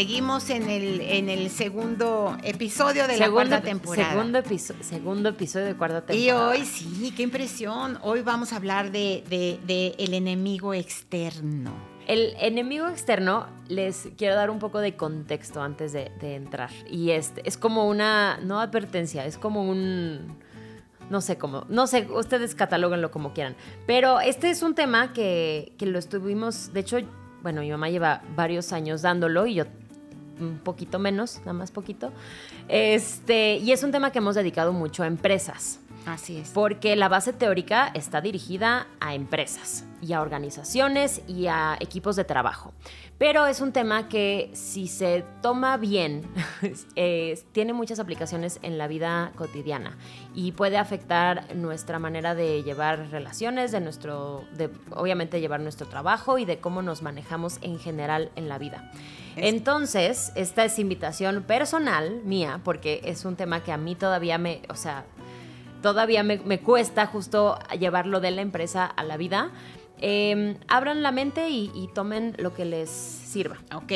Seguimos en el, en el segundo episodio de la cuarta temporada. Segundo, episo- segundo episodio de cuarta y temporada. hoy, sí, qué impresión. Hoy vamos a hablar de, de- de el enemigo externo. El enemigo externo, les quiero dar un poco de contexto antes de, de entrar. Y este, es como una, no advertencia, es como un, no sé cómo, no sé, ustedes catalóguenlo como quieran. Pero este es un tema que, que lo estuvimos, de hecho, bueno, mi mamá lleva varios años dándolo y yo un poquito menos, nada más poquito. Este, y es un tema que hemos dedicado mucho a empresas. Así es. Porque la base teórica está dirigida a empresas y a organizaciones y a equipos de trabajo. Pero es un tema que si se toma bien, eh, tiene muchas aplicaciones en la vida cotidiana y puede afectar nuestra manera de llevar relaciones, de nuestro, de obviamente llevar nuestro trabajo y de cómo nos manejamos en general en la vida. Es- Entonces, esta es invitación personal mía, porque es un tema que a mí todavía me, o sea, todavía me, me cuesta justo llevarlo de la empresa a la vida. Eh, abran la mente y, tomen lo que les sirva. Ok.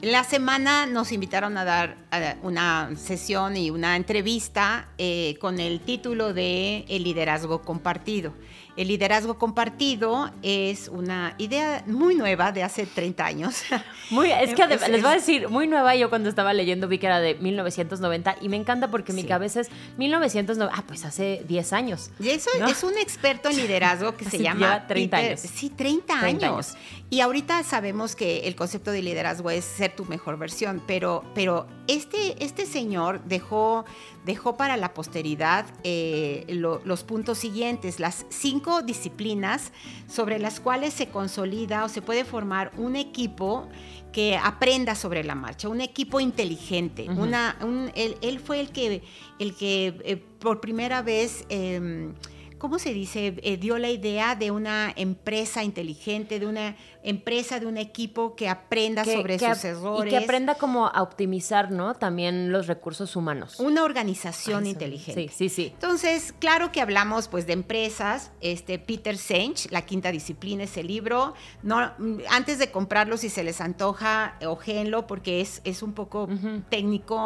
La semana nos invitaron a dar una sesión y una entrevista eh, con el título de El liderazgo compartido. El liderazgo compartido es una idea muy nueva de hace 30 años. Muy, es que Es- les voy a decir, muy nueva yo cuando estaba leyendo vi que era de 1990 y me encanta porque mi Sí. cabeza es 1990, ah, pues hace 10 años. Y eso ¿No? es un experto en liderazgo que se llama lleva 30 Peter- años. Sí, 30, 30 años. Y ahorita sabemos que el concepto de liderazgo es ser tu mejor versión, pero, pero este, este señor dejó, dejó para la posteridad eh, lo- los puntos siguientes, las cinco disciplinas sobre las cuales se consolida o se puede formar un equipo que aprenda sobre la marcha, un equipo inteligente. Una, un- él, él fue el que, el que eh, por primera vez... em, ¿cómo se dice? Eh, dio la idea de una empresa inteligente, de una empresa, de un equipo que aprenda sobre sus ap- errores. Y que aprenda como a optimizar, ¿no? También los recursos humanos. Una organización inteligente. Sí, sí, sí. Entonces, claro que hablamos pues de empresas, este Peter Senge, La quinta disciplina es el libro. No, mm, antes de comprarlo, si se les antoja, ojéenlo porque es, es un poco técnico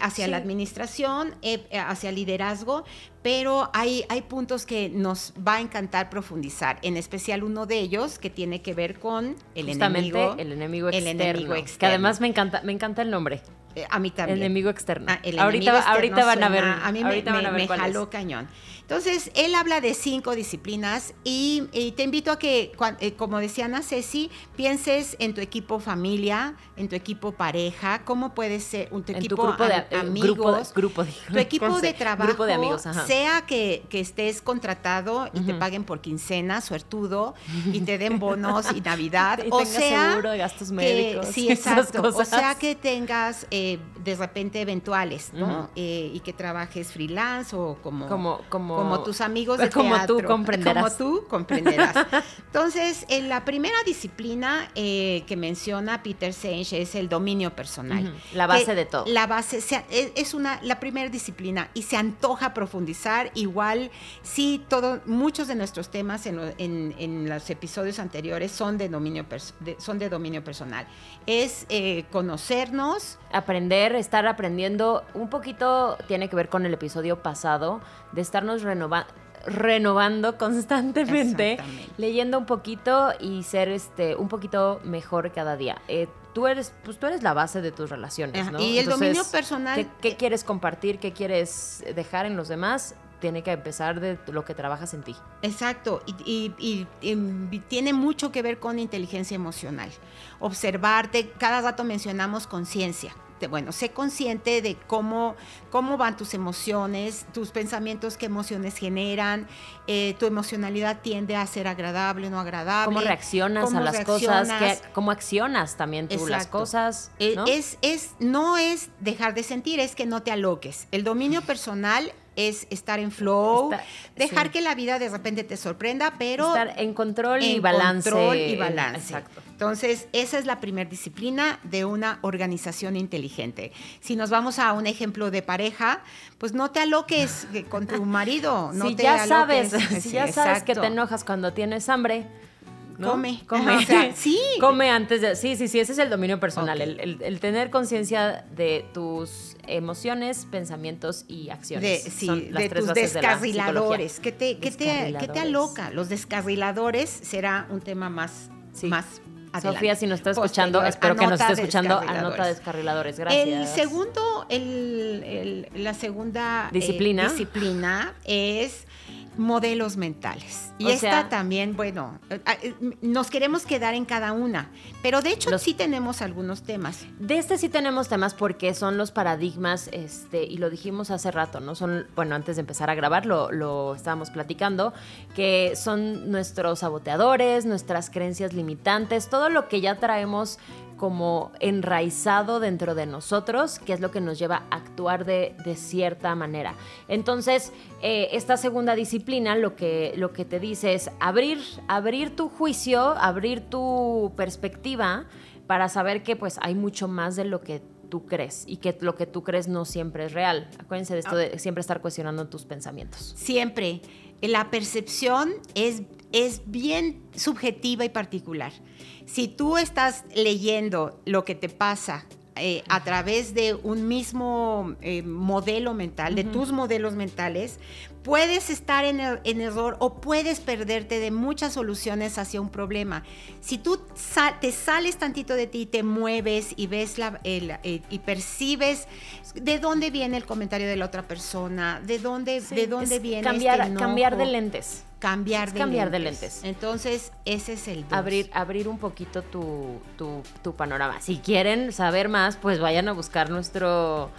hacia Sí. la administración, eh, eh, hacia liderazgo, pero hay, hay puntos que nos va a encantar profundizar, en especial uno de ellos que tiene que ver con el Justamente enemigo. el enemigo el externo. enemigo Que externo. además me encanta, me encanta el nombre. Eh, a mí también. Enemigo externo. Ah, el ahorita, enemigo ahorita van a ver. A mí me- me, me jaló cañón. Entonces, él habla de cinco disciplinas y, y te invito a que, eh, como decía Ana Ceci, pienses en tu equipo familia, en tu equipo pareja, cómo puede ser un tu En tu equipo grupo de eh, amigos. grupo de, grupo de, tu equipo ¿cómo de trabajo, Grupo de amigos, ajá. sea que, que estés contratado y te paguen por quincena, suertudo, y te den bonos y Navidad, Y o sea, seguro de gastos que- médicos. sí, y esas exacto. O sea que tengas eh, de repente eventuales, ¿no? Eh, y que trabajes freelance o como, Como- como- como tus amigos de como tú comprenderás. Como tú comprenderás. Entonces, en la primera disciplina eh, que menciona Peter Senge es el dominio personal. La base Que de todo. La base se- es una la primera disciplina y se antoja profundizar igual sí todo muchos de nuestros temas en, lo- en- en los episodios anteriores son de dominio de- son de dominio personal es eh, conocernos aprender, estar aprendiendo un poquito tiene que ver con el episodio pasado de estarnos renova- renovando constantemente, leyendo un poquito y ser este un poquito mejor cada día. Eh, tú eres, pues tú eres la base de tus relaciones, ¿no? y el Entonces, dominio personal ¿qué, qué quieres compartir? ¿Qué quieres dejar en los demás? Tiene que empezar de lo que trabajas en ti. Exacto, y, y- y- y tiene mucho que ver con inteligencia emocional. Observarte, cada rato mencionamos conciencia. Bueno, sé consciente de cómo, cómo van tus emociones, tus pensamientos, qué emociones generan, eh, tu emocionalidad tiende a ser agradable, no agradable. Cómo reaccionas a las cosas, cómo accionas también tú las cosas. Eh, es, es, no es dejar de sentir, es que no te aloques. El dominio personal es estar en flow, dejar que la vida de repente te sorprenda, pero... Estar en control y balance. Control y balance. Exacto. Entonces, esa es la primera disciplina de una organización inteligente. Si nos vamos a un ejemplo de pareja, pues no te aloques con tu marido. No si te ya sabes, si ya sabes que te enojas cuando tienes hambre, Come. Come. sí. Come antes de. Sí, sí, sí, ese es el dominio personal. El, tener conciencia de tus emociones, pensamientos y acciones. De, sí, de tus descarriladores. ¿Qué te, qué, te, ¿Qué te aloca? Los descarriladores será un tema más, más Adelante. Sofía, si nos está escuchando, espero que nos esté escuchando, anota descarriladores. Gracias. El segundo, el, la segunda eh, disciplina, disciplina es modelos mentales. Y esta también, bueno, eh, nos queremos quedar en cada una, pero de hecho sí tenemos algunos temas. De este sí tenemos temas porque son los paradigmas, este, y lo dijimos hace rato, ¿no? Son, bueno, antes de empezar a grabar lo, lo estábamos platicando, que son nuestros saboteadores, nuestras creencias limitantes, todo lo que ya traemos como enraizado dentro de nosotros, que es lo que nos lleva a actuar de, cierta manera. Entonces, eh, esta segunda disciplina lo que, lo que te dice es abrir, abrir tu juicio, abrir tu perspectiva para saber que pues hay mucho más de lo que tú crees y que lo que tú crees no siempre es real. Acuérdense de esto de siempre estar cuestionando tus pensamientos. Siempre. La percepción es, es bien subjetiva y particular. Si tú estás leyendo lo que te pasa eh, a través de un mismo eh, modelo mental, de tus modelos mentales, puedes estar en, error o puedes perderte de muchas soluciones hacia un problema. Si tú te sales tantito de ti, te mueves y ves la, eh, y percibes de dónde viene el comentario de la otra persona, de dónde, de dónde viene cambiar, este cambiar de lentes cambiar, de, cambiar lentes. de lentes. Entonces, ese es el Abrir, abrir un poquito tu, tu, tu panorama. Si quieren saber más, pues vayan a buscar nuestro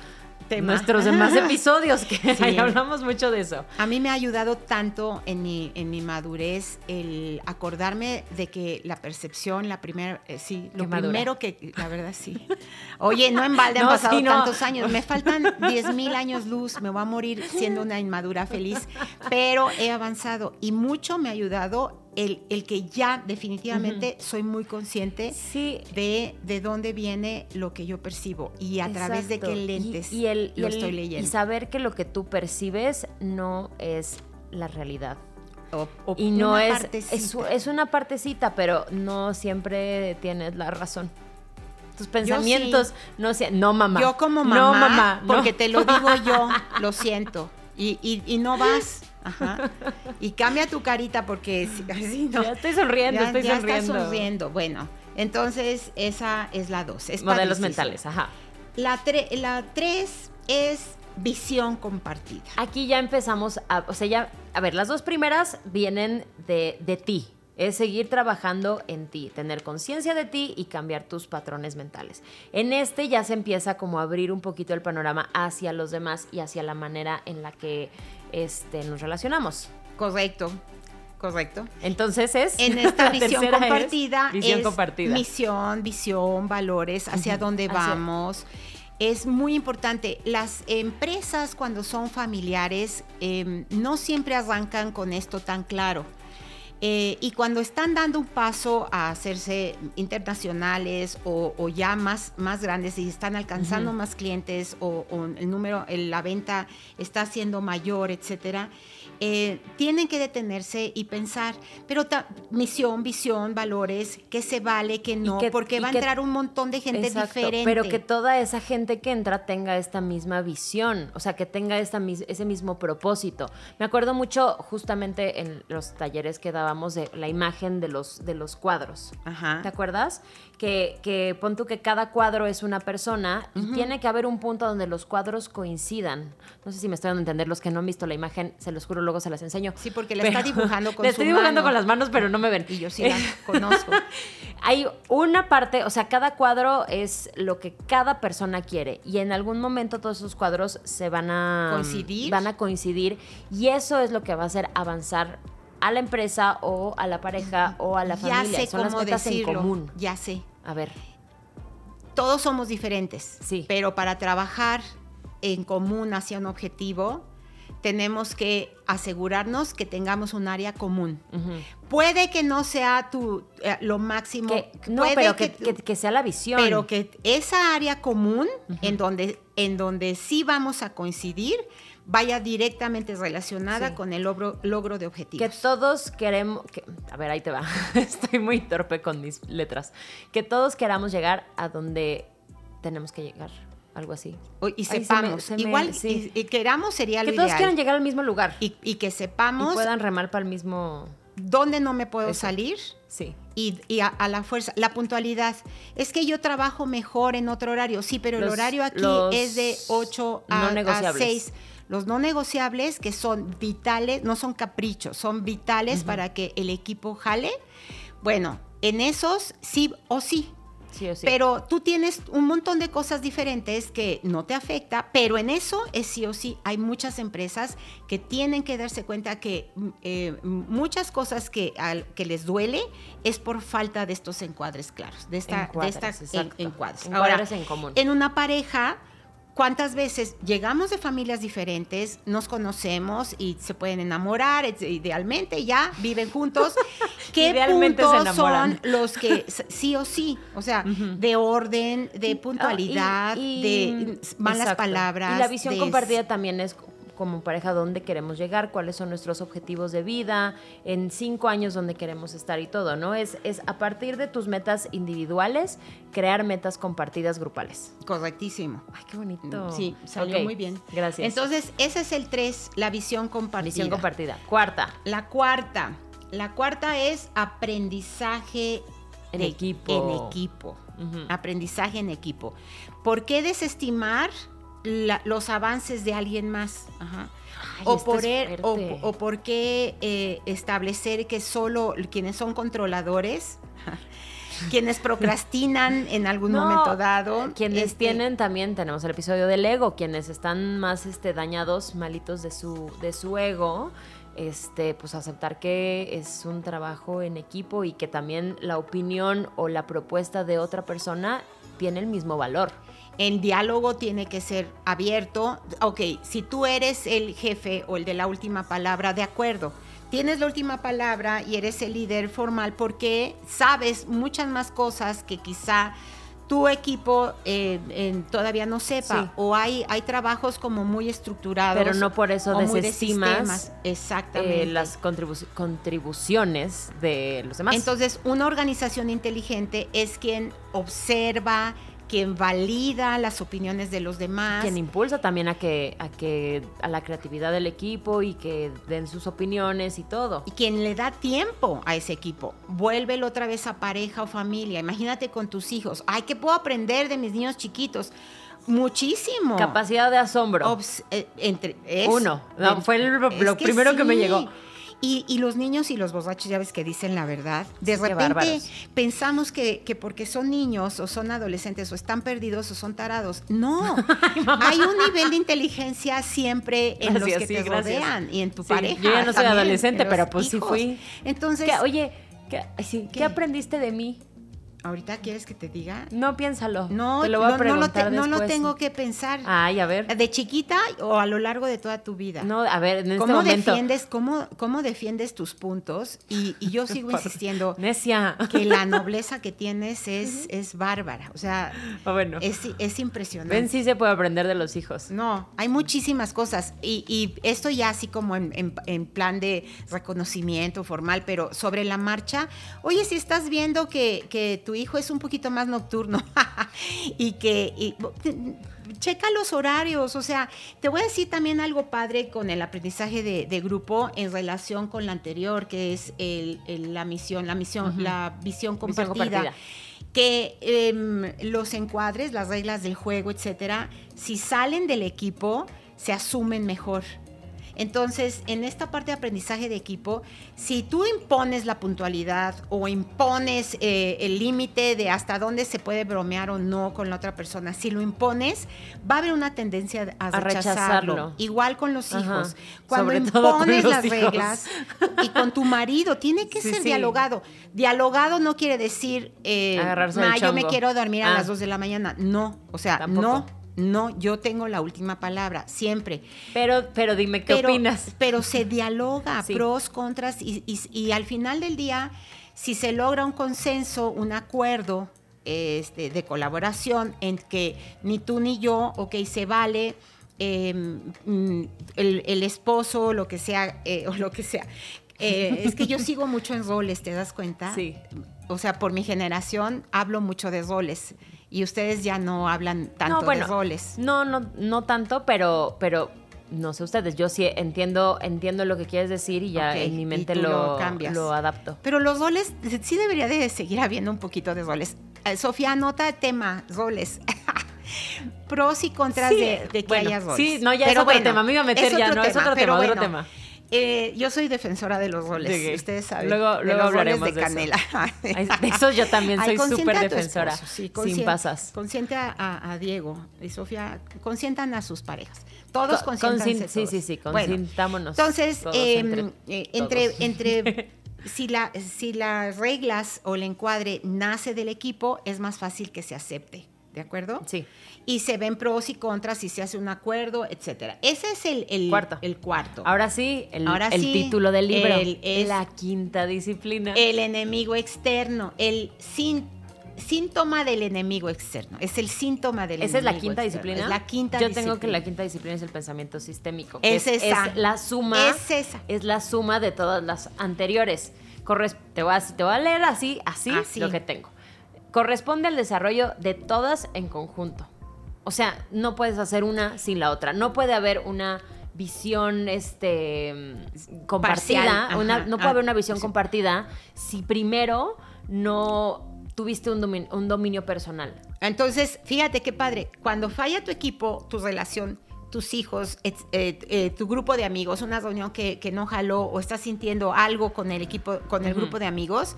nuestros demás episodios, que ahí hablamos mucho de eso. A mí me ha ayudado tanto en mi, en mi madurez el acordarme de que la percepción, la primera, eh, sí, lo primero que, la verdad sí. Oye, no en balde han pasado tantos años, me faltan 10 mil años luz, me voy a morir siendo una inmadura feliz, pero he avanzado y mucho me ha ayudado el, que ya definitivamente soy muy consciente de, de dónde viene lo que yo percibo y a través de qué lentes y, el, lo estoy leyendo. Y saber que lo que tú percibes no es la realidad. y no es, es, una partecita, pero no siempre tienes la razón. Tus pensamientos no sean, no mamá. Yo como mamá, no, mamá porque te lo digo yo, lo siento. Y, y, y no vas Ajá. Y cambia tu carita porque así no. Ya estoy sonriendo, estoy ya sonriendo. Estás sonriendo. Bueno, entonces esa es la dos. Modelos mentales, ajá. La, la tres es visión compartida. Aquí ya empezamos a, o sea, ya, a ver, las dos primeras vienen de, de ti, es seguir trabajando en ti, tener conciencia de ti y cambiar tus patrones mentales. En este ya se empieza como a abrir un poquito el panorama hacia los demás y hacia la manera en la que este, nos relacionamos. Correcto. Correcto. Entonces es. En esta visión compartida. visión compartida. Misión, visión, valores, hacia dónde vamos. Es muy importante. Las empresas, cuando son familiares, em, no siempre arrancan con esto tan claro. Eh, y cuando están dando un paso a hacerse internacionales o, ya más, más grandes y están alcanzando más clientes o, o, el número, la venta está siendo mayor, etcétera, eh, tienen que detenerse y pensar, pero misión, visión, valores, qué se vale, qué no, porque va a entrar un montón de gente diferente. Pero que toda esa gente que entra tenga esta misma visión, o sea, que tenga esta, ese mismo propósito. Me acuerdo mucho justamente en los talleres que daba hablábamos de la imagen de los, de los cuadros. Ajá. ¿Te acuerdas? Que, que pon tú que cada cuadro es una persona y tiene que haber un punto donde los cuadros coincidan. No sé si me estoy dando a entender, los que no han visto la imagen, se los juro, luego se las enseño. Sí, porque la está dibujando con su estoy dibujando mano. con las manos, pero no me ven. Y yo sí la conozco. Hay una parte, o sea, cada cuadro es lo que cada persona quiere y en algún momento todos esos cuadros se van a Coincidir. van a coincidir y eso es lo que va a hacer avanzar a la empresa o a la pareja o a la ya familia. sé Son las cómo metas decirlo. en común. Ya sé. A ver, Todos somos diferentes. Sí. Pero para trabajar en común hacia un objetivo, tenemos que asegurarnos que tengamos un área común. Puede que no sea tu, eh, lo máximo. que, no, puede pero que, que- que sea la visión. pero que esa área común en, donde, en donde sí vamos a coincidir vaya directamente relacionada Sí. con el logro, logro de que objetivos. todos queremos, que- a ver, ahí te va, estoy muy torpe con mis letras, que todos queramos llegar a donde tenemos que llegar, algo así. Y Ay, se me- sepamos. se me- Igual, sí. y, y queramos sería Que lo todos ideal. quieran llegar al mismo lugar y, y, y que sepamos puedan remar para el mismo... dónde no me puedo Eso. salir Sí. y, y a, a la fuerza. La puntualidad. Es que yo trabajo mejor en otro horario. Sí, pero Los- el horario aquí es de 8 a, no a negociables. 6. Los no negociables que son vitales, no son caprichos, son vitales para que el equipo jale. Bueno, en esos sí o sí. Sí o sí. Pero tú tienes un montón de cosas diferentes que no te afecta, pero en eso es sí o sí. Hay muchas empresas que tienen que darse cuenta que mm, eh, muchas cosas que, al- que les duele es por falta de estos encuadres claros, de esta, Encuadres, de esta en- encuadres. Encuadres Ahora, en común. en una pareja, ¿cuántas veces llegamos de familias diferentes, nos conocemos y se pueden enamorar, idealmente ya viven juntos? ¿Qué Idealmente puntos son los que sí o sí, o sea, de orden, de puntualidad, Ah, y- y- de malas exacto. palabras. Y la visión de- compartida también es como pareja dónde queremos llegar, cuáles son nuestros objetivos de vida, en cinco años dónde queremos estar y todo, ¿no? Es, es a partir de tus metas individuales, crear metas compartidas grupales. Correctísimo. Ay, qué bonito. Sí, salió muy bien. Gracias. Entonces, ese es el 3, la visión compartida. visión compartida. Cuarta, La cuarta. La cuarta es aprendizaje En de- equipo. En equipo. Aprendizaje en equipo. ¿Por qué desestimar la- los avances de alguien más? Ajá. Ay, o, por er- o, por qué eh, establecer que solo quienes son controladores, quienes procrastinan en algún No, momento dado, Quienes este, tienen también, tenemos el episodio del ego, quienes están más este, dañados, malitos de su, de su ego, este, pues aceptar que es un trabajo en equipo y que también la opinión o la propuesta de otra persona tiene el mismo valor. El diálogo tiene que ser abierto. Ok, si tú eres el jefe o el de la última palabra, de acuerdo. Tienes la última palabra y eres el líder formal porque sabes muchas más cosas que quizá tu equipo eh, todavía no sepa. Sí. O hay, hay trabajos como muy estructurados. Pero no por eso de desestimas, sistemas. Exactamente. Eh, las contribu- contribuciones de los demás. Entonces, una organización inteligente es quien observa, quien valida las opiniones de los demás. quien impulsa también a que, a que a la creatividad del equipo y que den sus opiniones y todo. y quien le da tiempo a ese equipo. Vuélvelo otra vez a pareja o familia. Imagínate con tus hijos. Ay, ¿qué puedo aprender de mis niños chiquitos? Muchísimo. Capacidad de asombro. Obs- eh, entre, es- Uno. No, fue el- lo primero que me llegó. Y, y los niños y los borrachos, ya ves que dicen la verdad. De Sí, repente pensamos que, que porque son niños o son adolescentes o están perdidos o son tarados. No. Hay un nivel de inteligencia siempre en los que sí, te gracias. rodean y en tu Sí, pareja. yo ya no soy también, adolescente, en pero pues sí fui. Entonces, ¿Qué- oye, ¿qué, ay, sí, ¿qué ¿Qué? aprendiste de mí? ¿Ahorita quieres que te diga? No piénsalo. No, te lo voy a no, no lo, preguntar te- no lo tengo que pensar. Ay, a ver. ¿De chiquita o a lo largo de toda tu vida? No, a ver, en este ¿Cómo momento. defiendes, cómo, cómo defiendes tus puntos? Y, y yo sigo insistiendo Necia. que la nobleza que tienes es, es bárbara. O sea, Ah, bueno. es, es impresionante. Ven, sí se puede aprender de los hijos. No, hay muchísimas cosas. Y, y esto ya así como en, en- en plan de reconocimiento formal, pero sobre la marcha. Oye, si estás viendo que, que tu hijo es un poquito más nocturno y que y, checa los horarios, o sea, te voy a decir también algo padre con el aprendizaje de, de grupo en relación con la anterior, que es el, el, la misión, la misión, uh -huh. la visión compartida. Visión compartida que eh, los encuadres, las reglas del juego, etcétera, si salen del equipo, se asumen mejor. Entonces, en esta parte de aprendizaje de equipo, si tú impones la puntualidad o impones eh, el límite de hasta dónde se puede bromear o no con la otra persona, si lo impones, va a haber una tendencia a, a rechazarlo. rechazarlo. Igual con los Ajá. hijos. Cuando Sobre impones las hijos. reglas y con tu marido, tiene que Sí, ser sí. dialogado. Dialogado no quiere decir, eh, "Ma, yo me chongo". quiero dormir a Ah. las 2 de la mañana. No, o sea, Tampoco. no. No, yo tengo la última palabra, siempre. Pero, pero dime, ¿qué pero, opinas? Pero se dialoga, Sí. pros, contras, y, y- y al final del día, si se logra un consenso, un acuerdo este, de colaboración en que ni tú ni yo, ok, se vale, eh, mm, el, el esposo, lo que sea, eh, o lo que sea. Eh, es que yo sigo mucho en roles, ¿te das cuenta? Sí. O sea, por mi generación hablo mucho de roles y ustedes ya no hablan tanto no, bueno, de roles. No, no, no tanto, pero, pero no sé ustedes. Yo sí entiendo, entiendo lo que quieres decir y ya en mi mente lo, lo cambias. lo adapto. Pero los roles, sí debería de seguir habiendo un poquito de roles. Eh, Sofía, anota tema, roles. Pros y contras Sí, de, de que bueno, haya roles. sí, no, ya es otro tema, me iba a meter ya, no, es otro pero tema, otro tema. Eh, yo soy defensora de los roles, ¿De ustedes saben. Luego- de luego roles hablaremos de de eso. canela. Ay, de esos yo también soy súper defensora, esposo, sí, sin pasas. Consiente a, Diego y Sofía, consientan a sus parejas. Todos Co- consientan. sí, sí, sí, Bueno, consintámonos. entonces, todos eh, entre eh, entre, todos. entre si, la, si las reglas o el encuadre nace del equipo, es más fácil que se acepte, ¿de acuerdo? Sí. Y se ven pros y contras, y se hace un acuerdo, etcétera. Ese es el, el Cuarto. El cuarto. Ahora sí, el, Ahora el sí, título del libro. el- es- la quinta disciplina. el enemigo externo, el sin- síntoma del enemigo externo. Es el síntoma del ¿Esa es la enemigo quinta externo. disciplina? Es la quinta Yo disciplina. tengo que la quinta disciplina es el pensamiento sistémico. Es esa. Es la suma. Es esa. es la suma de todas las anteriores. Corres- te, voy a, te voy a leer así, así, Así. lo que tengo. Corresponde al desarrollo de todas en conjunto. O sea, no puedes hacer una sin la otra. No puede haber una visión este, compartida. Parcial, una- ajá. no puede Ah, haber una visión sí. compartida si primero no tuviste un domin- un dominio personal. Entonces, fíjate qué padre. Cuando falla tu equipo, tu relación, tus hijos, eh, eh, tu grupo de amigos, una reunión que, que no jaló o estás sintiendo algo con el equipo, con el grupo de amigos,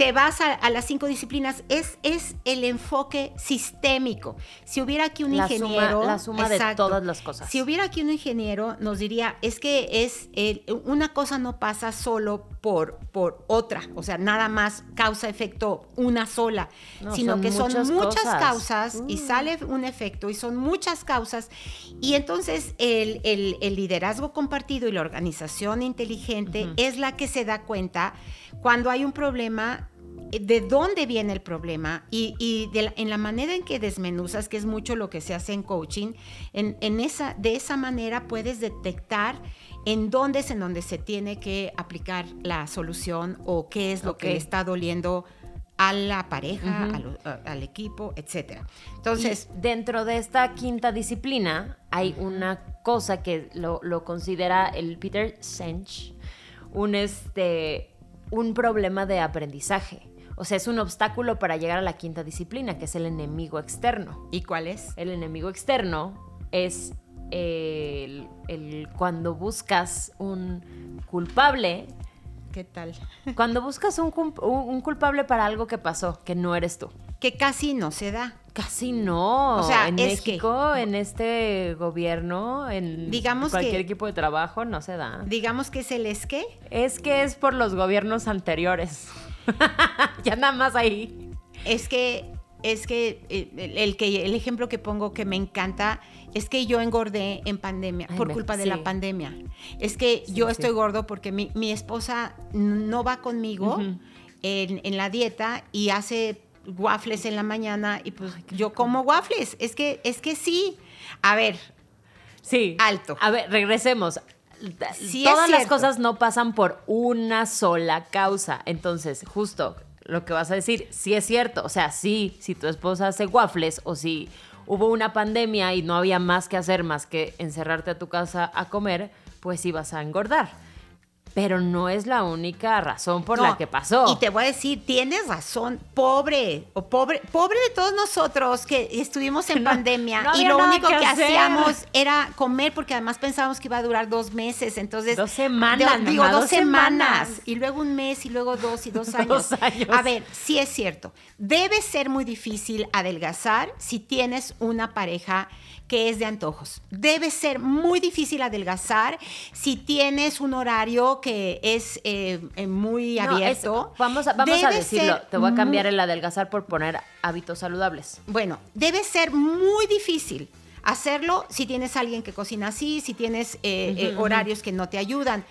te vas a, a las cinco disciplinas. Es, es el enfoque sistémico. Si hubiera aquí un La suma- ingeniero. la suma de todas las cosas. Si hubiera aquí un ingeniero, nos diría, es que es el- una cosa no pasa solo por, por otra, o sea, nada más causa-efecto una sola, No, sino son que son muchas causas y Mm. sale un efecto y son muchas causas. Y entonces el, el- el liderazgo compartido y la organización inteligente es la que se da cuenta cuando hay un problema eh, de dónde viene el problema y, y de la- en la manera en que desmenuzas, que es mucho lo que se hace en coaching, en, en esa, de esa manera puedes detectar en dónde es en donde se tiene que aplicar la solución o qué es lo que está doliendo a la pareja, a- al equipo, etcétera. Entonces, Y dentro de esta quinta disciplina hay una cosa que lo, lo considera el Peter Senge un, este, un problema de aprendizaje. O sea, es un obstáculo para llegar a la quinta disciplina, que es el enemigo externo. ¿y cuál es? El enemigo externo es el, el cuando buscas un culpable, ¿Qué tal? cuando buscas un- un culpable para algo que pasó, que no eres tú. Que casi no se da. Casi no. O sea, en es que- México, en este gobierno, en Digamos cualquier que- equipo de trabajo, no se da. Digamos que es el es que. Es que es por los gobiernos anteriores. ya nada más ahí. Es que, es que eh, el, el que el ejemplo que pongo que me encanta es que yo engordé en pandemia, Ay, por me- culpa de la pandemia. Es que yo sí. estoy gordo porque mi, mi esposa no va conmigo en, en la dieta y hace waffles en la mañana y pues yo como waffles. Es que, es que sí. A ver, Sí. Alto. A ver, regresemos. Sí Todas las cosas no pasan por una sola causa. Entonces, justo lo que vas a decir. Sí es cierto. O sea, sí, si tu esposa hace waffles o si hubo una pandemia y no había más que hacer más que encerrarte a tu casa a comer, pues vas a engordar. Pero no es la única razón por la que pasó. Y te voy a decir, tienes razón, pobre, o pobre, pobre de todos nosotros que estuvimos en No, pandemia no y lo único que hacíamos era comer porque además pensábamos que iba a durar dos meses, entonces Dos semanas, digo dos, dos semanas. semanas. y luego un mes y luego dos y dos años. Dos años. A ver, sí es cierto, debe ser muy difícil adelgazar si tienes una pareja que es de antojos. Debe ser muy difícil adelgazar si tienes un horario que es eh, muy No, es- abierto. vamos a, vamos a decirlo. Te voy a cambiar muy- el adelgazar por poner hábitos saludables. Bueno, debe ser muy difícil hacerlo si tienes alguien que cocina así, si tienes eh, eh, horarios que no te ayudan.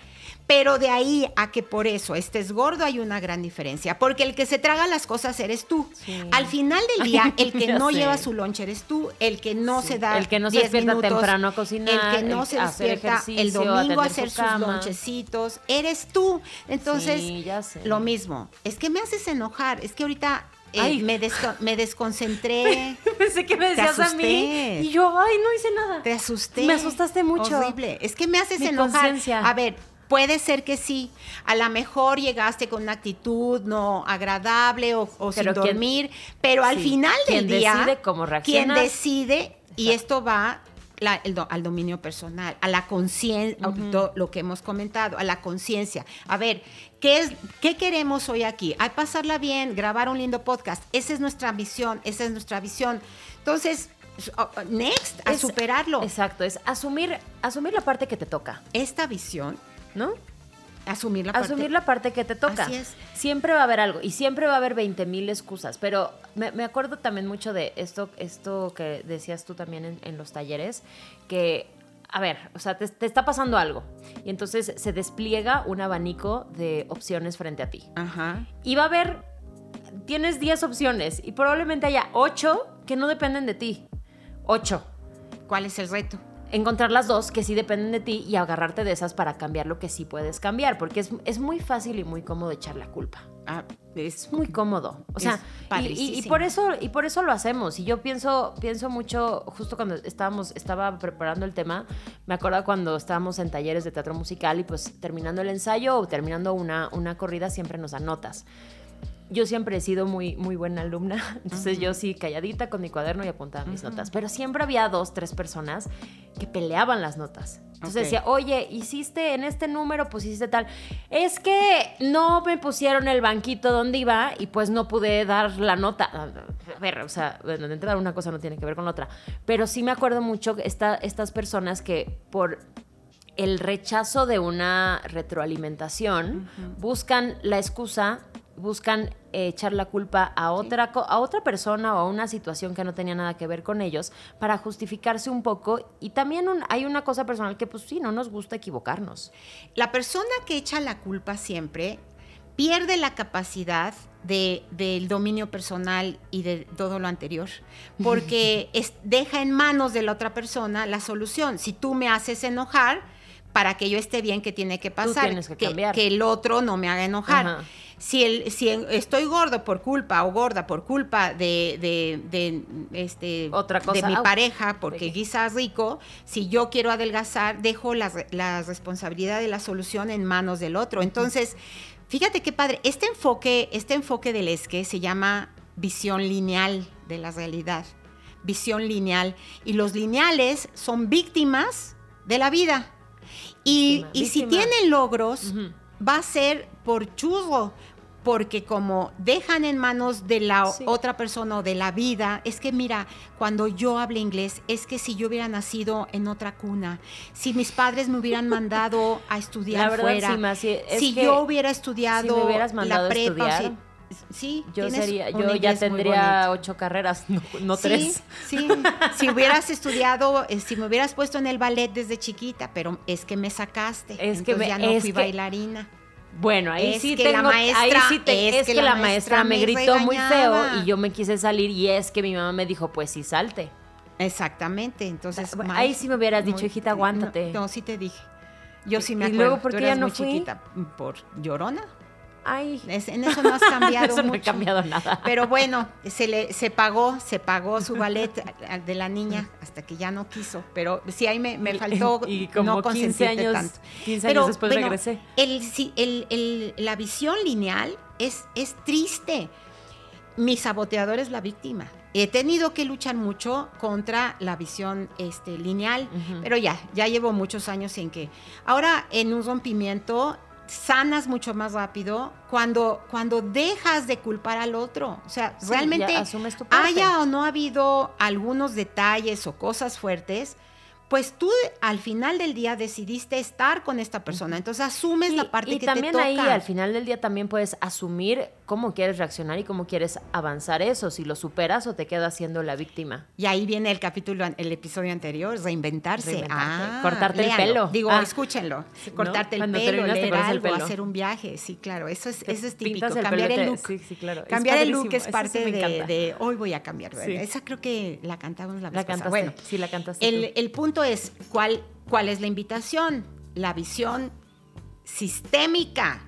Pero de ahí a que por eso estés gordo hay una gran diferencia, porque el que se traga las cosas eres tú. Sí. Al final del día, el que no sé. lleva su lonche eres tú, el que no Sí. se da El que no se 10 despierta minutos, temprano a cocinar, el que no el se despierta el domingo a hacer su sus lonchecitos, eres tú. Entonces, Sí, ya sé. lo mismo. Es que me haces enojar, es que ahorita eh, Ay. me, desco- me desconcentré. Pensé que me decías a mí. Y yo, ay, no hice nada. Te asusté. Me asustaste mucho. Horrible. Es que me haces Mi enojar. A ver, puede ser que sí. A lo mejor llegaste con una actitud no agradable o, o sin quien- dormir, pero al Sí, final del quien día. decide cómo Quien reaccionas. decide, y esto va la- el do- al dominio personal, a la conciencia, lo que hemos comentado, a la conciencia. A ver, ¿qué, es, ¿qué queremos hoy aquí? Hay pasarla bien, grabar un lindo podcast. Esa es nuestra visión, esa es nuestra visión. Entonces, next, a Es- superarlo. Exacto, es asumir, asumir la parte que te toca, Esta visión, ¿no? asumir la parte. Asumir la parte que te toca. Así es. Siempre va a haber algo y siempre va a haber 20 mil excusas, pero me, me acuerdo también mucho de esto, esto que decías tú también en, en los talleres, que, a ver, o sea, te, te está pasando algo y entonces se despliega un abanico de opciones frente a ti. Ajá. Y va a haber, tienes 10 opciones y probablemente haya 8 que no dependen de ti. 8. ¿Cuál es el reto? Encontrar las dos que sí dependen de ti y agarrarte de esas para cambiar lo que sí puedes cambiar, porque es, es muy fácil y muy cómodo echar la culpa. Ah, es muy cómodo. O sea, y- y, por eso y por eso lo hacemos. Y yo pienso pienso mucho justo cuando estábamos estaba preparando el tema, me acuerdo cuando estábamos en talleres de teatro musical y pues terminando el ensayo o terminando una una corrida siempre nos dan notas. Yo siempre he sido muy, muy buena alumna, entonces yo sí calladita con mi cuaderno y apuntaba mis notas, pero siempre había dos, tres personas que peleaban las notas. Entonces decía, oye, hiciste en este número, pues hiciste tal. Es que no me pusieron el banquito donde iba y pues no pude dar la nota. A ver, o sea, de entrada una cosa no tiene que ver con la otra. Pero sí me acuerdo mucho esta, estas personas que por el rechazo de una retroalimentación buscan la excusa, buscan echar la culpa a otra, a otra persona o a una situación que no tenía nada que ver con ellos para justificarse un poco. Y también un- hay una cosa personal que pues sí, no nos gusta equivocarnos. La persona que echa la culpa siempre pierde la capacidad de, del dominio personal y de todo lo anterior, porque es- deja en manos de la otra persona la solución. Si tú me haces enojar, para que yo esté bien, ¿qué tiene que pasar? tienes que cambiar. que el otro no me haga enojar. Ajá. Si, el, si estoy gordo por culpa o gorda por culpa de, de- de, este, Otra cosa. de mi Au. pareja, porque Sí. guisas rico, si yo quiero adelgazar, dejo la, re- la responsabilidad de la solución en manos del otro. Entonces, fíjate qué padre, este enfoque, este enfoque del ESQUE se llama visión lineal de la realidad, visión lineal. Y los lineales son víctimas de la vida. Y, Víctima, y si tienen logros, va a ser por churro, porque como dejan en manos de la Sí. otra persona o de la vida, es que mira, cuando yo hablo inglés, es que si yo hubiera nacido en otra cuna, si mis padres me hubieran mandado a estudiar La verdad, fuera, sí, Masi, es si que yo hubiera estudiado si me la prepa, o sí, Yo sería, yo ya tendría ocho carreras, no, no Sí, tres. Sí, si hubieras estudiado, eh, si me hubieras puesto en el ballet desde chiquita, pero es que me sacaste. Es que entonces me- ya no fui que- bailarina. Bueno, ahí Es sí que la tengo, maestra- ahí sí te- es es, que, la maestra me gritó muy feo y yo me quise salir y es que mi mamá me dijo, pues sí, salte. Exactamente, entonces... Bueno, mal. ahí sí me hubieras dicho, Muy- hijita, aguántate. No, no, sí te dije. Yo sí me ¿Y acuerdo. luego por qué ya no muy fui? chiquita. ¿Por llorona? Ay. en eso no has cambiado eso mucho. no he cambiado nada. Pero bueno, se le se pagó, se pagó su ballet de la niña hasta que ya no quiso. Pero sí ahí me, me faltó y como no 15 años, tanto. 15 Pero, años después bueno, regresé. El, sí, el- el- la visión lineal es, es triste. Mi saboteador es la víctima. He tenido que luchar mucho contra la visión este, lineal, pero ya, ya llevo muchos años en que ahora en un rompimiento sanas mucho más rápido cuando, cuando dejas de culpar al otro. O sea, Sí, realmente tu haya o no habido algunos detalles o cosas fuertes, pues tú al final del día decidiste estar con esta persona. Entonces asumes la parte y que también te toca. ahí al final del día también puedes asumir cómo quieres reaccionar y cómo quieres avanzar eso, si lo superas o te quedas siendo la víctima. Y ahí viene el capítulo, el episodio anterior, reinventarse. Ah, Cortarte el pelo. Digo, Ah. escúchenlo. ¿No? Cortarte el pelo, leer hacer un viaje. Sí, claro, eso es, eso es típico. el Cambiar el te- look. sí, sí, claro. Es Cambiar el look es sí parte de, hoy voy a cambiar. Esa creo que la cantamos la vez La cantaste. Bueno, sí, la cantaste. el, el punto es, ¿cuál, ¿cuál es la invitación? La visión sistémica,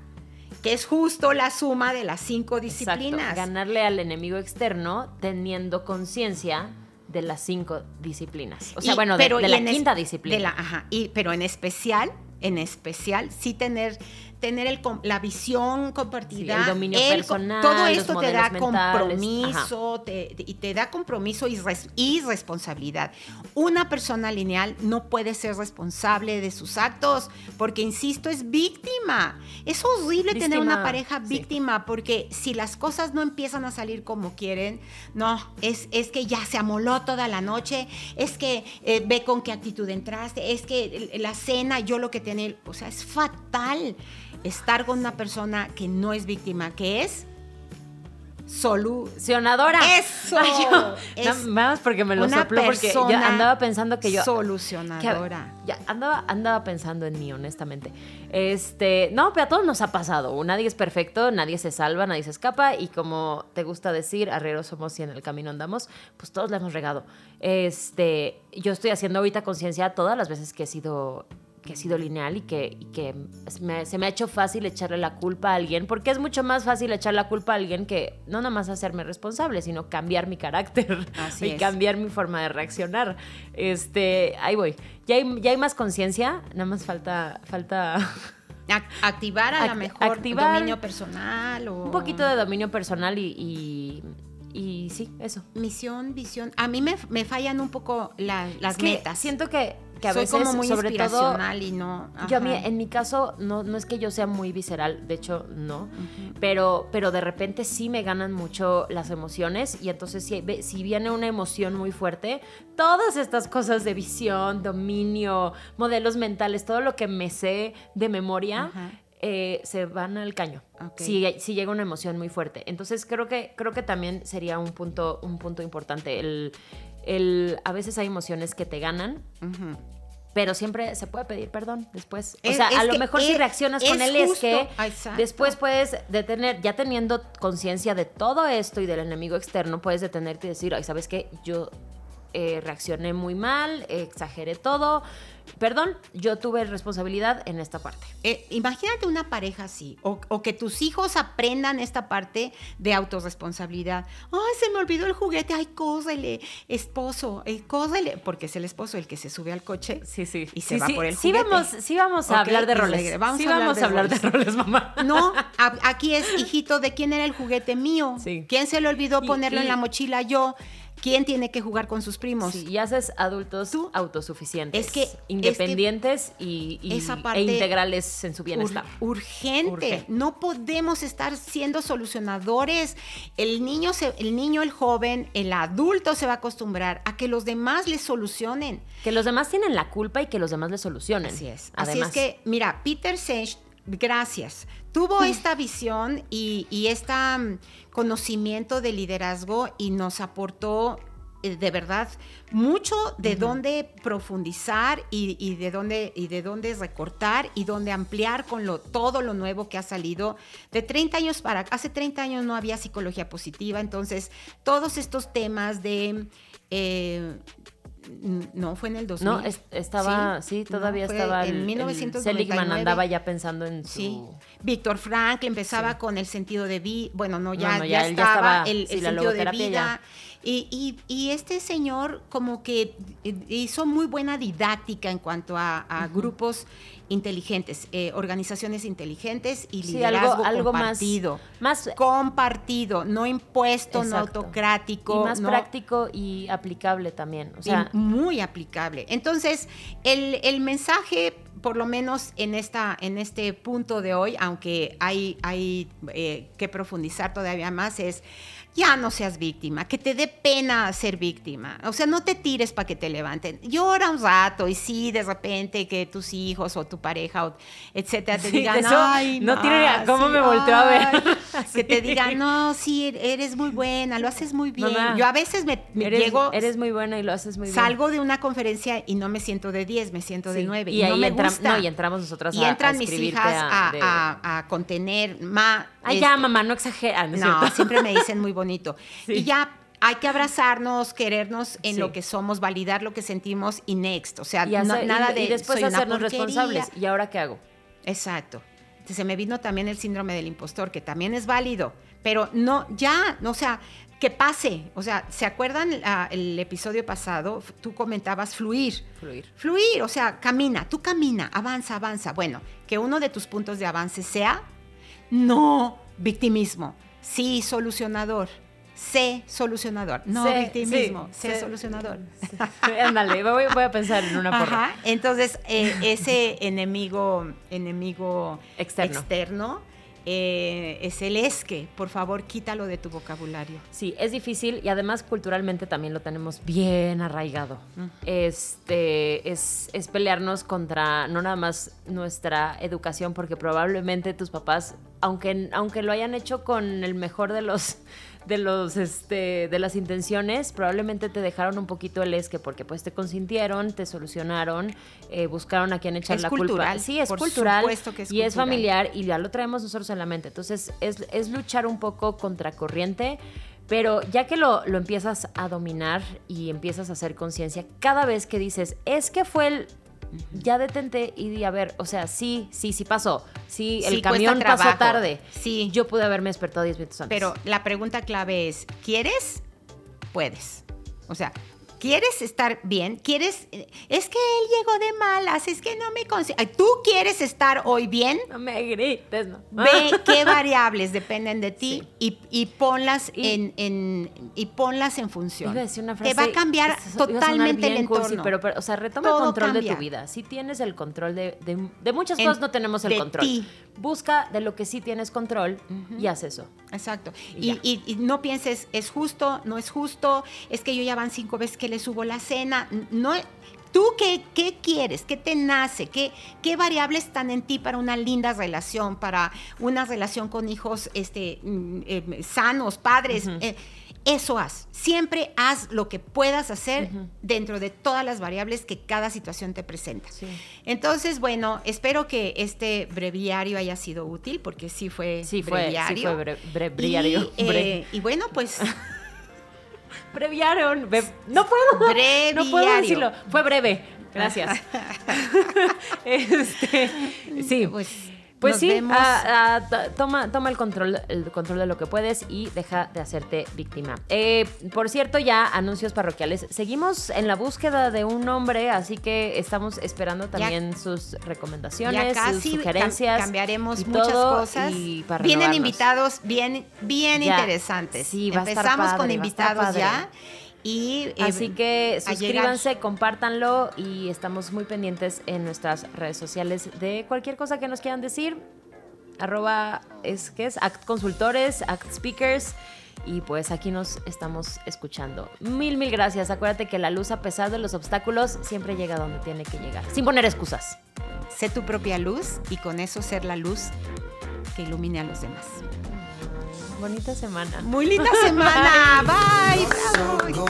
que es justo la suma de las cinco Exacto, disciplinas. ganarle al enemigo externo teniendo conciencia de las cinco disciplinas. O sea, Y- bueno, de, pero de y la quinta disciplina. de la- ajá, y, pero en especial, en especial, sí tener, tener el, la visión compartida. Sí, el dominio personal, Todo esto te da mentales, compromiso te- te- y te da compromiso y, res- y responsabilidad. Una persona lineal no puede ser responsable de sus actos porque, insisto, es víctima. Es horrible tener una Víctima, pareja sí. víctima porque si las cosas no empiezan a salir como quieren, no, es, es que ya se amoló toda la noche, es que eh, ve con qué actitud entraste, es que la cena, yo lo que tenía, o sea, es fatal estar con una persona que no es víctima, que es solu Solucionadora. Eso, Ay, yo- es nada más porque me lo sopló porque yo andaba pensando que yo que- solucionadora. ya andaba, andaba pensando en mí, honestamente. Este, no, pero a todos nos ha pasado. Nadie es perfecto, nadie se salva, nadie se escapa. Y como te gusta decir, arrieros somos y en el camino andamos, pues todos la hemos regado. Este, yo estoy haciendo ahorita conciencia todas las veces que he sido que he sido lineal y que, y que me- se me ha hecho fácil echarle la culpa a alguien, porque es mucho más fácil echar la culpa a alguien que no nada más hacerme responsable, sino cambiar mi carácter Así y es. cambiar mi forma de reaccionar. Este, ahí voy. Ya hay, ya hay más conciencia, nada más falta, falta Ac- Activar a Ac- lo mejor activar dominio personal o un poquito de dominio personal y, y, y sí, eso. misión, visión. A mí me, me fallan un poco la- las Es que metas. Siento que, que a Soy veces, como muy sobre todo, inspiracional y no. yo a mí, ajá. en mi caso, no, no es que yo sea muy visceral, de hecho, no. Pero, pero de repente sí me ganan mucho las emociones y entonces si, si viene una emoción muy fuerte, todas estas cosas de visión, dominio, modelos mentales, todo lo que me sé de memoria, Ajá. Eh, se van al caño. Si, si llega una emoción muy fuerte. Entonces creo que, creo que también sería un punto, un punto importante. El, el, a veces hay emociones que te ganan, pero siempre se puede pedir perdón después. O sea, a lo mejor si reaccionas con él es que exacto. después puedes detener, ya teniendo conciencia de todo esto y del enemigo externo, puedes detenerte y decir, ay, ¿sabes qué? Yo eh, reaccioné muy mal, exageré todo. Perdón, yo tuve responsabilidad en esta parte. Eh, imagínate una pareja así, o, o que tus hijos aprendan esta parte de autorresponsabilidad. Ay, se me olvidó el juguete, ay, córrele, esposo, eh, córrele, porque es el esposo el que se sube al coche. Sí, sí. Y se va sí, por el sí juguete. vamos, sí vamos a hablar de y roles. vamos sí a hablar vamos de a hablar de roles. roles, mamá. No, a- aquí es, hijito, ¿de quién era el juguete mío? Sí. ¿Quién se le olvidó Y- ponerlo en la mochila? Yo. ¿Quién tiene que jugar con sus primos? Sí, y haces adultos Tú- autosuficientes, Es que- es independientes y, y- esa parte e integrales en su bienestar. Ur- urgente. Urge. No podemos estar siendo solucionadores. El niño, se- el niño, el joven, el adulto se va a acostumbrar a que los demás le solucionen. Que los demás tienen la culpa y que los demás le solucionen. Así es. Además. Así es que, mira, Peter Senge, gracias. Tuvo esta visión y, y este conocimiento de liderazgo y nos aportó eh, de verdad mucho de dónde profundizar y, y de dónde y de dónde recortar y dónde ampliar con lo todo lo nuevo que ha salido. De 30 años para hace 30 años no había psicología positiva entonces todos estos temas de eh, No, fue en el 2000. No, estaba, sí, todavía estaba. En 1999. Seligman andaba ya pensando en su... Sí. Víctor Frank empezaba con el sentido de vida. Bueno, no, ya, ya, estaba, el, sentido de vida. Y, y, este señor como que hizo muy buena didáctica en cuanto a, grupos inteligentes, eh, organizaciones inteligentes y liderazgo algo, compartido. Más, compartido, no impuesto, no autocrático. Y más práctico y aplicable también. O sea, muy aplicable. Entonces, el, el mensaje por lo menos en, esta, en este punto de hoy, aunque hay, hay eh, que profundizar todavía más, es ya no seas víctima, que te dé pena ser víctima. O sea, no te tires para que te levanten. Llora un rato y sí, de repente que tus hijos o tu pareja, o etcétera, te digan, ay, no, tiene cómo me volteó a ver. que te digan, no, sí, eres muy buena, lo haces muy bien. Yo a veces me, llego. Eres muy buena y lo haces muy bien. Salgo de una conferencia y no me siento de 10, me siento de 9. Y, ahí me no, y entramos nosotras y entran mis hijas a, contener. más Ay, ya, mamá, no exagera. No, siempre me dicen muy bonito. Y ya hay que abrazarnos, querernos en lo que somos, validar lo que sentimos y next. O sea, nada de. Y después hacernos responsables. ¿Y ahora qué hago? Exacto. se me vino también el síndrome del impostor, que también es válido, pero no, ya, o sea, que pase. O sea, ¿se acuerdan ah, el episodio pasado? Tú comentabas fluir. Fluir. Fluir, o sea, camina, tú camina, avanza, avanza. Bueno, que uno de tus puntos de avance sea no victimismo, sí solucionador. Sé solucionador, no victimismo, sé, solucionador. Ándale, voy, a pensar en una porra. Entonces, eh, ese enemigo, enemigo externo eh, es el es que, por favor, quítalo de tu vocabulario. Sí, es difícil y además culturalmente también lo tenemos bien arraigado. Este es, es pelearnos contra no nada más nuestra educación, porque probablemente tus papás, aunque, aunque lo hayan hecho con el mejor de los de los este de las intenciones probablemente te dejaron un poquito el esque porque pues te consintieron te solucionaron eh, buscaron a quien echar la culpa. sí es cultural y es familiar y ya lo traemos nosotros en la mente. Entonces es, es luchar un poco contracorriente pero ya que lo, lo empiezas a dominar y empiezas a hacer conciencia, cada vez que dices, es que fue el ya detente y di, a ver, o sea, sí, sí, sí pasó. Sí, el camión pasó tarde. Sí. Yo pude haberme despertado 10 minutos antes. Pero la pregunta clave es, ¿quieres? Puedes. O sea, ¿Quieres estar bien? ¿Quieres? Es que él llegó de malas, es que no me consigue. ¿Tú quieres estar hoy bien? No me grites, no. Ve qué variables dependen de ti y, ponlas en, y ponlas en función. Te va a cambiar totalmente el entorno. pero, o sea, retoma el control de tu vida. Si tienes el control de, de, muchas cosas, no tenemos el control. Ti. Busca de lo que sí tienes control y haz eso. Exacto. Y, y, no pienses, es justo, no es justo, es que yo ya van cinco veces que le subo la cena. No, ¿Tú qué, qué, quieres? ¿Qué te nace? ¿Qué, ¿Qué variables están en ti para una linda relación, para una relación con hijos este, mm, eh, sanos, padres? Eh, eso haz. Siempre haz lo que puedas hacer dentro de todas las variables que cada situación te presenta. Entonces, bueno, espero que este breviario haya sido útil, porque sí fue sí breviario. Fue, sí fue breviario. Eh, y bueno, pues Breviaron. no puedo. Breviario. No puedo decirlo. Fue breve. Gracias. este, sí. Pues pues sí, toma, toma el control, el control de lo que puedes y deja de hacerte víctima. Eh, por cierto, ya anuncios parroquiales. Seguimos en la búsqueda de un nombre, así que estamos esperando también sus recomendaciones, sus sugerencias. cambiaremos muchas cosas. Vienen invitados bien, bien interesantes. Sí, Empezamos con invitados ya. Y, eh, Así que suscríbanse, compártanlo y estamos muy pendientes en nuestras redes sociales de cualquier cosa que nos quieran decir. Arroba es que es Act Consultores, Act Speakers. Y pues aquí nos estamos escuchando. Mil, mil gracias. Acuérdate que la luz, a pesar de los obstáculos, siempre llega donde tiene que llegar. Sin poner excusas. Sé tu propia luz y con eso ser la luz que ilumine a los demás. Bonita semana. Muy linda semana. Bye. Bye.